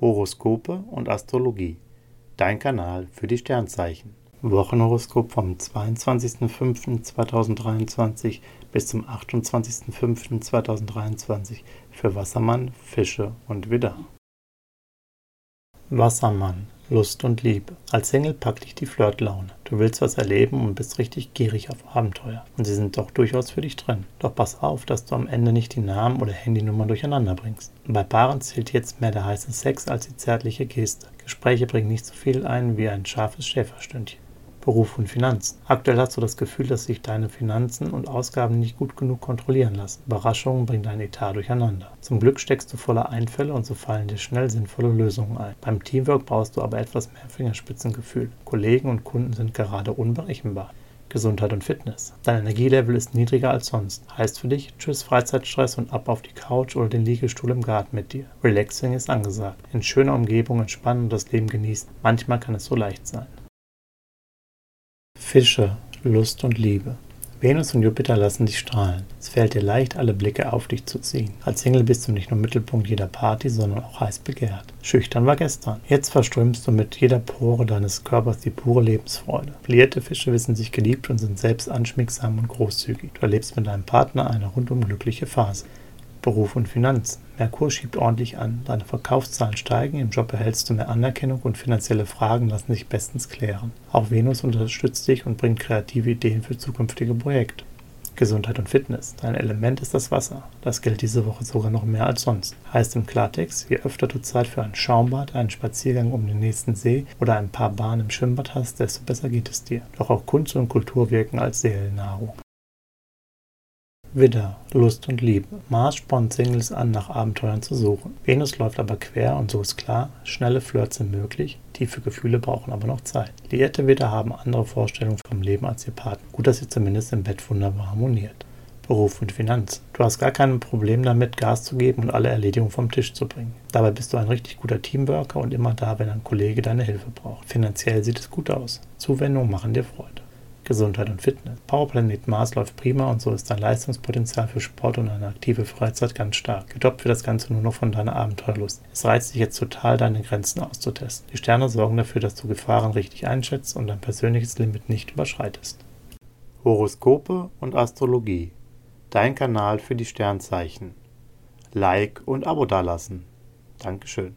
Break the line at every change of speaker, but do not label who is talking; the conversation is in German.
Horoskope und Astrologie. Dein Kanal für die Sternzeichen. Wochenhoroskop vom 22.05.2023 bis zum 28.05.2023 für Wassermann, Fische und Widder. Wassermann Lust und Liebe. Als Single packt dich die Flirtlaune. Du willst was erleben und bist richtig gierig auf Abenteuer. Und sie sind doch durchaus für dich drin. Doch pass auf, dass du am Ende nicht die Namen oder Handynummern durcheinander bringst. Bei Paaren zählt jetzt mehr der heiße Sex als die zärtliche Geste. Gespräche bringen nicht so viel ein wie ein scharfes Schäferstündchen. Beruf und Finanzen. Aktuell hast du das Gefühl, dass sich deine Finanzen und Ausgaben nicht gut genug kontrollieren lassen. Überraschungen bringen dein Etat durcheinander. Zum Glück steckst du voller Einfälle und so fallen dir schnell sinnvolle Lösungen ein. Beim Teamwork brauchst du aber etwas mehr Fingerspitzengefühl. Kollegen und Kunden sind gerade unberechenbar. Gesundheit und Fitness. Dein Energielevel ist niedriger als sonst. Heißt für dich, tschüss Freizeitstress und ab auf die Couch oder den Liegestuhl im Garten mit dir. Relaxing ist angesagt. In schöner Umgebung entspannen und das Leben genießen. Manchmal kann es so leicht sein. Fische, Lust und Liebe. Venus und Jupiter lassen dich strahlen. Es fällt dir leicht, alle Blicke auf dich zu ziehen. Als Single bist du nicht nur Mittelpunkt jeder Party, sondern auch heiß begehrt. Schüchtern war gestern. Jetzt verströmst du mit jeder Pore deines Körpers die pure Lebensfreude. Flierte Fische wissen sich geliebt und sind selbst anschmiegsam und großzügig. Du erlebst mit deinem Partner eine rundum glückliche Phase. Beruf und Finanzen. Merkur schiebt ordentlich an. Deine Verkaufszahlen steigen, im Job erhältst du mehr Anerkennung und finanzielle Fragen lassen sich bestens klären. Auch Venus unterstützt dich und bringt kreative Ideen für zukünftige Projekte. Gesundheit und Fitness. Dein Element ist das Wasser. Das gilt diese Woche sogar noch mehr als sonst. Heißt im Klartext, je öfter du Zeit für ein Schaumbad, einen Spaziergang um den nächsten See oder ein paar Bahnen im Schwimmbad hast, desto besser geht es dir. Doch auch Kunst und Kultur wirken als Seelennahrung. Widder, Lust und Liebe. Mars spornt Singles an, nach Abenteuern zu suchen. Venus läuft aber quer und so ist klar, schnelle Flirts sind möglich, tiefe Gefühle brauchen aber noch Zeit. Liierte Widder haben andere Vorstellungen vom Leben als ihr Partner. Gut, dass ihr zumindest im Bett wunderbar harmoniert. Beruf und Finanz. Du hast gar kein Problem damit, Gas zu geben und alle Erledigungen vom Tisch zu bringen. Dabei bist du ein richtig guter Teamworker und immer da, wenn ein Kollege deine Hilfe braucht. Finanziell sieht es gut aus. Zuwendungen machen dir Freude. Gesundheit und Fitness. Powerplanet Mars läuft prima und so ist dein Leistungspotenzial für Sport und eine aktive Freizeit ganz stark. Getoppt wird das Ganze nur noch von deiner Abenteuerlust. Es reizt dich jetzt total, deine Grenzen auszutesten. Die Sterne sorgen dafür, dass du Gefahren richtig einschätzt und dein persönliches Limit nicht überschreitest. Horoskope und Astrologie. Dein Kanal für die Sternzeichen. Like und Abo dalassen. Dankeschön.